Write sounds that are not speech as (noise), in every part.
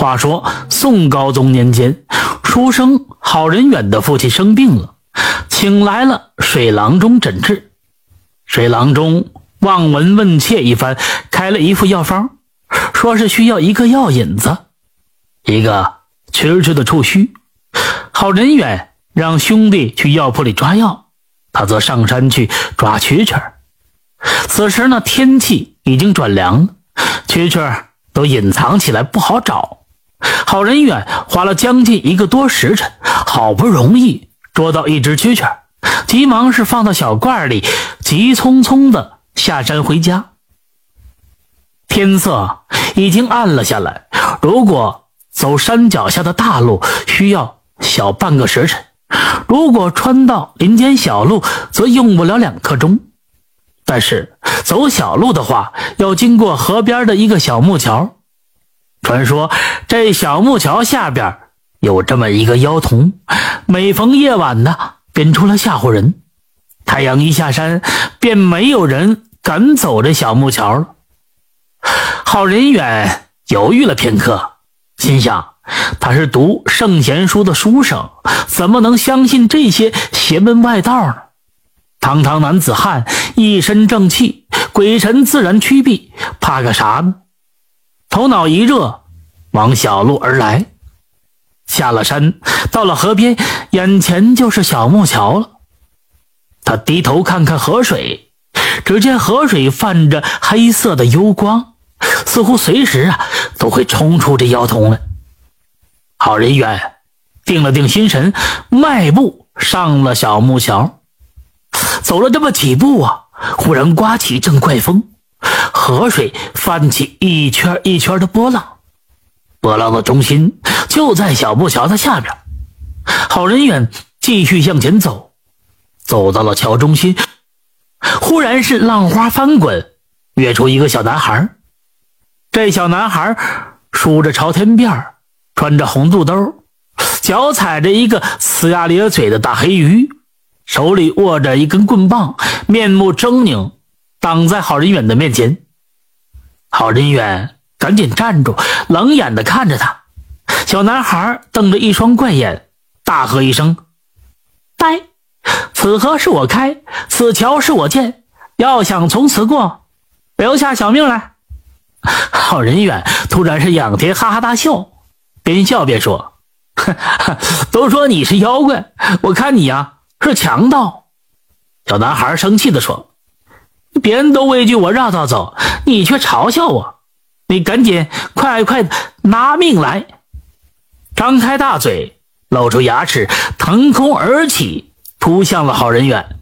话说宋高宗年间，书生郝仁远的父亲生病了，请来了水郎中诊治。水郎中望闻问切一番，开了一副药方，说是需要一个药引子，一个蛐蛐的触须。郝仁远让兄弟去药铺里抓药，他则上山去抓蛐蛐。此时呢，天气已经转凉了，蛐蛐都隐藏起来，不好找。郝仁远花了将近一个多时辰，好不容易捉到一只蛐蛐，急忙是放到小罐里，急匆匆的下山回家。天色已经暗了下来，如果走山脚下的大路，需要小半个时辰；如果穿到林间小路，则用不了两刻钟。但是走小路的话，要经过河边的一个小木桥。传说这小木桥下边有这么一个妖童，每逢夜晚呢，便出来吓唬人。太阳一下山，便没有人敢走这小木桥了。郝仁远犹豫了片刻，心想：他是读圣贤书的书生，怎么能相信这些邪门外道呢？堂堂男子汉，一身正气，鬼神自然趋避，怕个啥呢？头脑一热，往小路而来。下了山，到了河边，眼前就是小木桥了。他低头看看河水，只见河水泛着黑色的幽光，似乎随时啊都会冲出这妖童来。好人缘定了定心神，迈步上了小木桥。走了这么几步啊，忽然刮起一阵怪风。河水泛起一圈一圈的波浪，波浪的中心就在小木桥的下边。郝仁远继续向前走，走到了桥中心，忽然是浪花翻滚，跃出一个小男孩。这小男孩梳着朝天辫穿着红肚兜，脚踩着一个呲牙咧嘴的大黑鱼，手里握着一根棍棒，面目狰狞。挡在郝仁远的面前，郝仁远赶紧站住，冷眼的看着他。小男孩瞪着一双怪眼，大喝一声：“呆！此河是我开，此桥是我建，要想从此过，留下小命来。”郝仁远突然是仰天哈哈大笑，边笑边说：“ (laughs) 都说你是妖怪，我看你呀是强盗。”小男孩生气的说。别人都畏惧我绕道走，你却嘲笑我。你赶紧快快拿命来！张开大嘴，露出牙齿，腾空而起，扑向了郝仁远。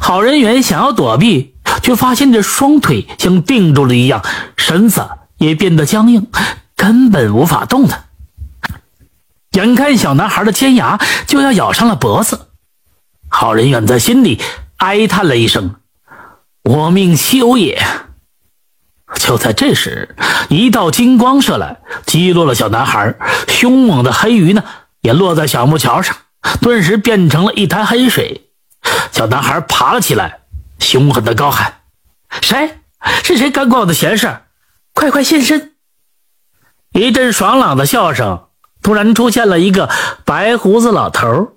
郝仁远想要躲避，却发现这双腿像定住了一样，身子也变得僵硬，根本无法动弹。眼看小男孩的尖牙就要咬上了脖子，郝仁远在心里哀叹了一声。我命休也！就在这时，一道金光射来，击落了小男孩。凶猛的黑鱼呢，也落在小木桥上，顿时变成了一滩黑水。小男孩爬了起来，凶狠的高喊：“谁？是谁干过我的闲事？快快现身！”一阵爽朗的笑声，突然出现了一个白胡子老头，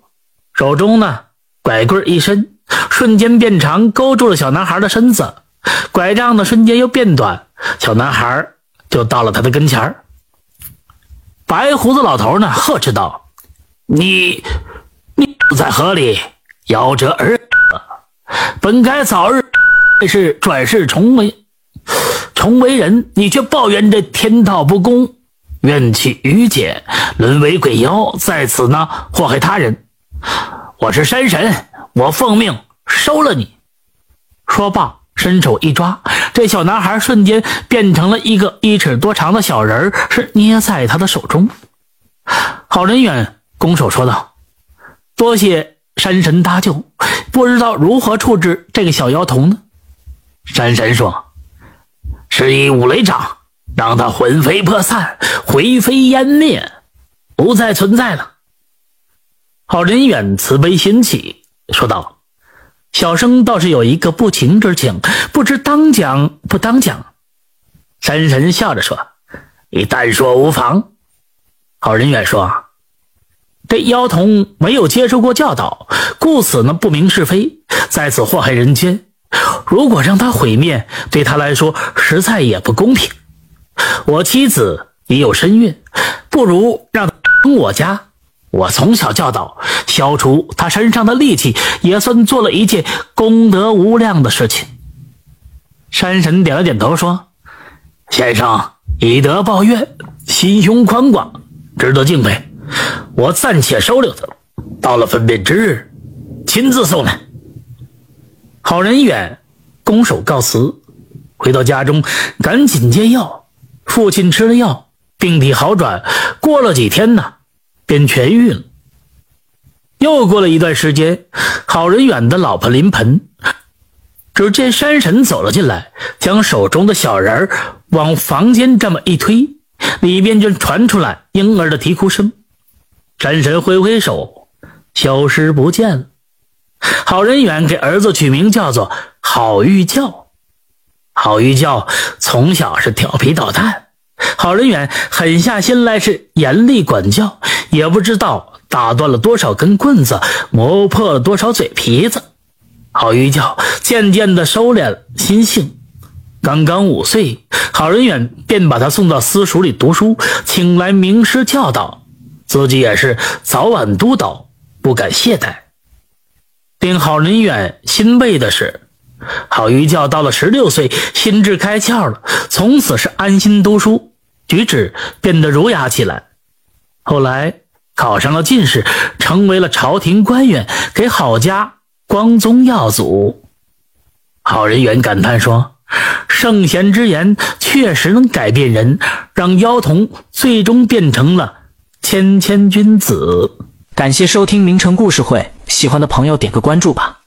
手中呢拐棍一伸。瞬间变长，勾住了小男孩的身子。拐杖的瞬间又变短，小男孩就到了他的跟前白胡子老头呢，呵斥道：“你，你在河里夭折而死，本该早日是转世重为重为人，你却抱怨这天道不公，怨气郁结，沦为鬼妖，在此呢祸害他人。我是山神。”我奉命收了你。说罢，伸手一抓，这小男孩瞬间变成了一个一尺多长的小人，是捏在他的手中。郝仁远拱手说道：“多谢山神搭救，不知道如何处置这个小妖童呢？”山神说：“施以五雷掌，让他魂飞魄散，灰飞烟灭，不再存在了。”郝仁远慈悲心起。说道：“小生倒是有一个不情之请，不知当讲不当讲？”山神笑着说：“你但说无妨。好人远说：“这妖童没有接受过教导，故此呢不明是非，在此祸害人间。如果让他毁灭，对他来说实在也不公平。我妻子已有身孕，不如让他生我家。我从小教导，消除他身上的戾气，也算做了一件功德无量的事情。”山神点了点头说：“先生以德报怨，心胸宽广。”值得敬佩，我暂且收留他。到了分别之日，亲自送来。好人远拱手告辞，回到家中，赶紧煎药。父亲吃了药，病体好转。过了几天呢，便痊愈了。又过了一段时间，好人远的老婆临盆，只见山神走了进来，将手中的小人往房间这么一推。里边就传出来婴儿的啼哭声，山神挥挥手，消失不见了。郝仁远给儿子取名叫做郝玉教。郝玉教从小是调皮捣蛋，郝仁远狠下心来是严厉管教，也不知道打断了多少根棍子，磨破了多少嘴皮子。郝玉教渐渐的收敛了心性。刚刚五岁，郝仁远便把他送到私塾里读书，请来名师教导，自己也是早晚督导，不敢懈怠。令郝仁远欣慰的是，郝玉教到了十六岁，心智开窍了，从此是安心读书，举止变得儒雅起来。后来考上了进士，成为了朝廷官员，给郝家光宗耀祖。郝仁远感叹说。圣贤之言确实能改变人，让妖童最终变成了谦谦君子。感谢收听名城故事会，喜欢的朋友点个关注吧。